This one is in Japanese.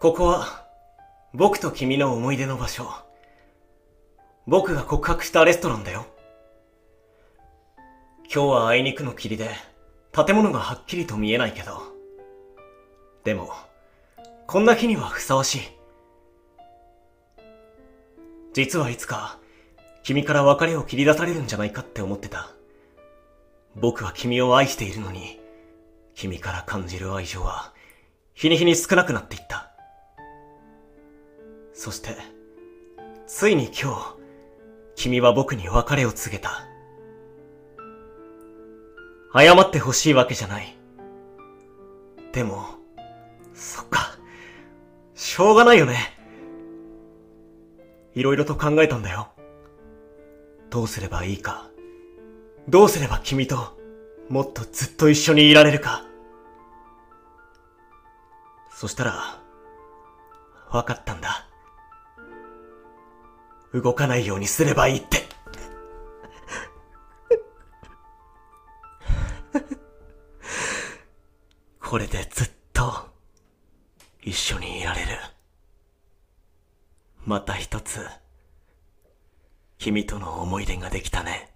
ここは、僕と君の思い出の場所。僕が告白したレストランだよ。今日はあいにくの霧で、建物がはっきりと見えないけど。でも、こんな日にはふさわしい。実はいつか、君から別れを切り出されるんじゃないかって思ってた。僕は君を愛しているのに、君から感じる愛情は、日に日に少なくなっていった。そして、ついに今日、君は僕に別れを告げた。謝ってほしいわけじゃない。でも、そっか。しょうがないよね。いろいろと考えたんだよ。どうすればいいか。どうすれば君ともっとずっと一緒にいられるか。そしたら、わかったんだ。動かないようにすればいいって。これでずっと一緒にいられる。また一つ、君との思い出ができたね。